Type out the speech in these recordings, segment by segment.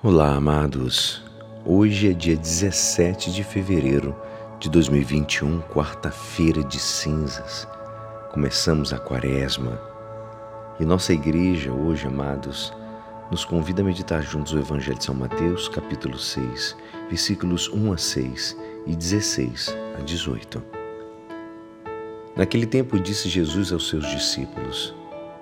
Olá, amados. Hoje é dia 17 de fevereiro de 2021, quarta-feira de cinzas. Começamos a quaresma. E nossa igreja hoje, amados, nos convida a meditar juntos o Evangelho de São Mateus, capítulo 6, versículos 1 a 6 e 16 a 18. Naquele tempo disse Jesus aos seus discípulos: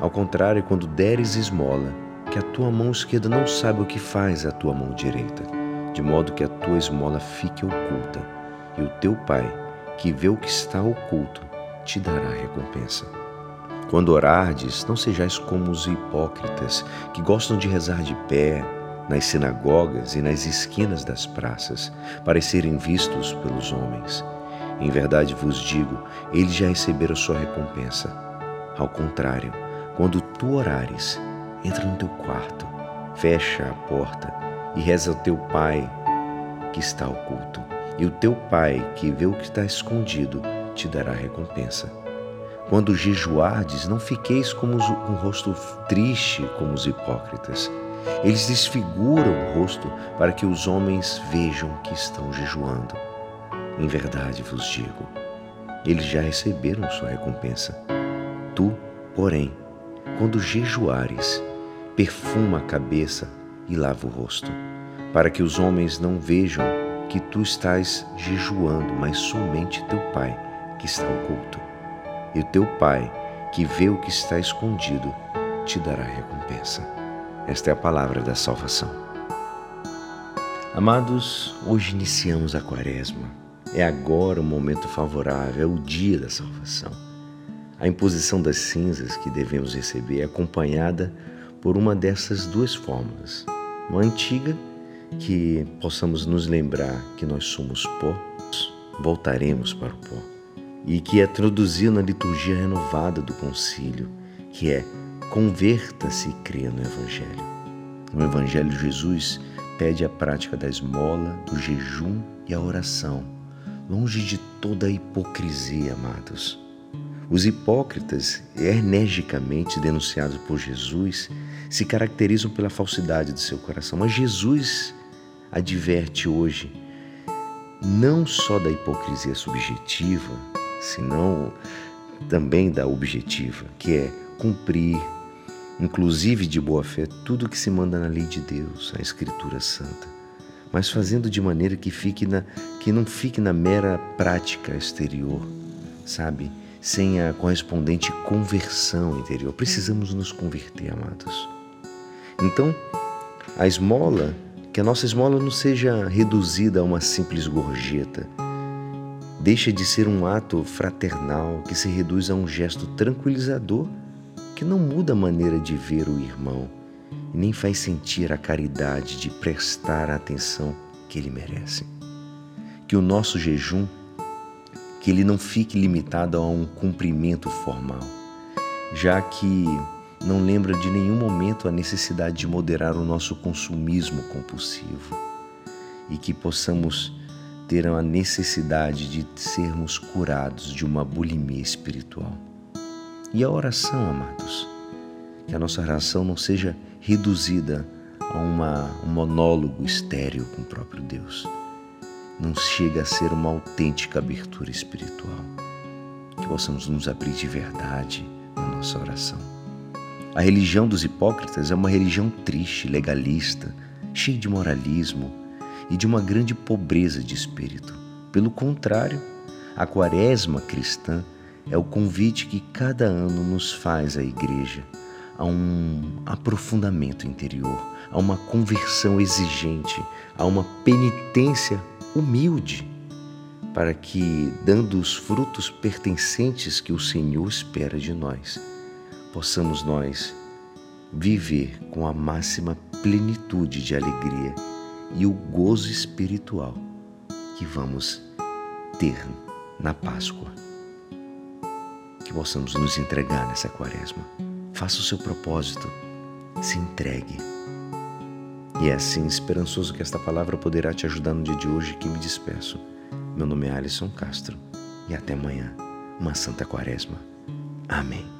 Ao contrário, quando deres esmola, que a tua mão esquerda não saiba o que faz a tua mão direita, de modo que a tua esmola fique oculta, e o teu Pai, que vê o que está oculto, te dará recompensa. Quando orardes, não sejais como os hipócritas, que gostam de rezar de pé, nas sinagogas e nas esquinas das praças, para serem vistos pelos homens. Em verdade vos digo, eles já receberam sua recompensa. Ao contrário, quando tu orares, entra no teu quarto, fecha a porta e reza ao teu Pai que está oculto. E o teu Pai, que vê o que está escondido, te dará recompensa. Quando jejuardes, não fiqueis como os, um rosto triste como os hipócritas. Eles desfiguram o rosto para que os homens vejam que estão jejuando. Em verdade vos digo, eles já receberam sua recompensa. Tu, porém, quando jejuares, perfuma a cabeça e lava o rosto, para que os homens não vejam que tu estás jejuando, mas somente teu Pai que está oculto. E o teu Pai, que vê o que está escondido, te dará recompensa. Esta é a palavra da salvação. Amados, hoje iniciamos a quaresma. É agora o momento favorável, é o dia da salvação. A imposição das cinzas que devemos receber é acompanhada por uma dessas duas formas. Uma antiga, que possamos nos lembrar que nós somos pó, voltaremos para o pó. E que é traduzida na liturgia renovada do concílio, que é converta-se e crê no Evangelho. No Evangelho, Jesus pede a prática da esmola, do jejum e a oração, longe de toda a hipocrisia, amados os hipócritas, energicamente denunciados por Jesus, se caracterizam pela falsidade do seu coração. Mas Jesus adverte hoje não só da hipocrisia subjetiva, senão também da objetiva, que é cumprir, inclusive de boa fé, tudo que se manda na lei de Deus, a Escritura Santa, mas fazendo de maneira que fique na que não fique na mera prática exterior, sabe? Sem a correspondente conversão interior. Precisamos nos converter, amados. Então, a esmola, que a nossa esmola não seja reduzida a uma simples gorjeta, deixa de ser um ato fraternal que se reduz a um gesto tranquilizador que não muda a maneira de ver o irmão e nem faz sentir a caridade de prestar a atenção que ele merece. Que o nosso jejum que ele não fique limitado a um cumprimento formal, já que não lembra de nenhum momento a necessidade de moderar o nosso consumismo compulsivo e que possamos ter a necessidade de sermos curados de uma bulimia espiritual. E a oração, amados, que a nossa oração não seja reduzida a uma, um monólogo estéril com o próprio Deus não chega a ser uma autêntica abertura espiritual. Que possamos nos abrir de verdade na nossa oração. A religião dos hipócritas é uma religião triste, legalista, cheia de moralismo e de uma grande pobreza de espírito. Pelo contrário, a quaresma cristã é o convite que cada ano nos faz a igreja a um aprofundamento interior, a uma conversão exigente, a uma penitência humilde, para que, dando os frutos pertencentes que o Senhor espera de nós, possamos nós viver com a máxima plenitude de alegria e o gozo espiritual que vamos ter na Páscoa. Que possamos nos entregar nessa quaresma. Faça o seu propósito, se entregue. E é assim, esperançoso que esta palavra poderá te ajudar no dia de hoje que me despeço. Meu nome é Alisson Castro e até amanhã, uma Santa Quaresma. Amém.